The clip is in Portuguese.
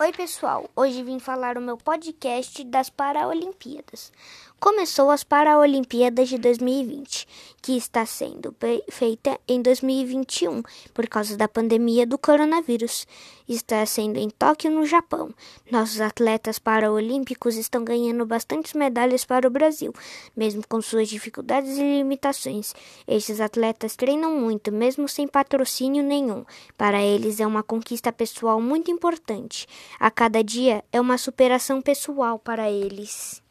Oi, pessoal. Hoje vim falar o meu podcast das Paralimpíadas. Começou as Paralimpíadas de 2020, que está sendo feita em 2021 por causa da pandemia do coronavírus. Está sendo em Tóquio, no Japão. Nossos atletas paraolímpicos estão ganhando bastantes medalhas para o Brasil, mesmo com suas dificuldades e limitações. Estes atletas treinam muito, mesmo sem patrocínio nenhum. Para eles é uma conquista pessoal muito importante. A cada dia é uma superação pessoal para eles.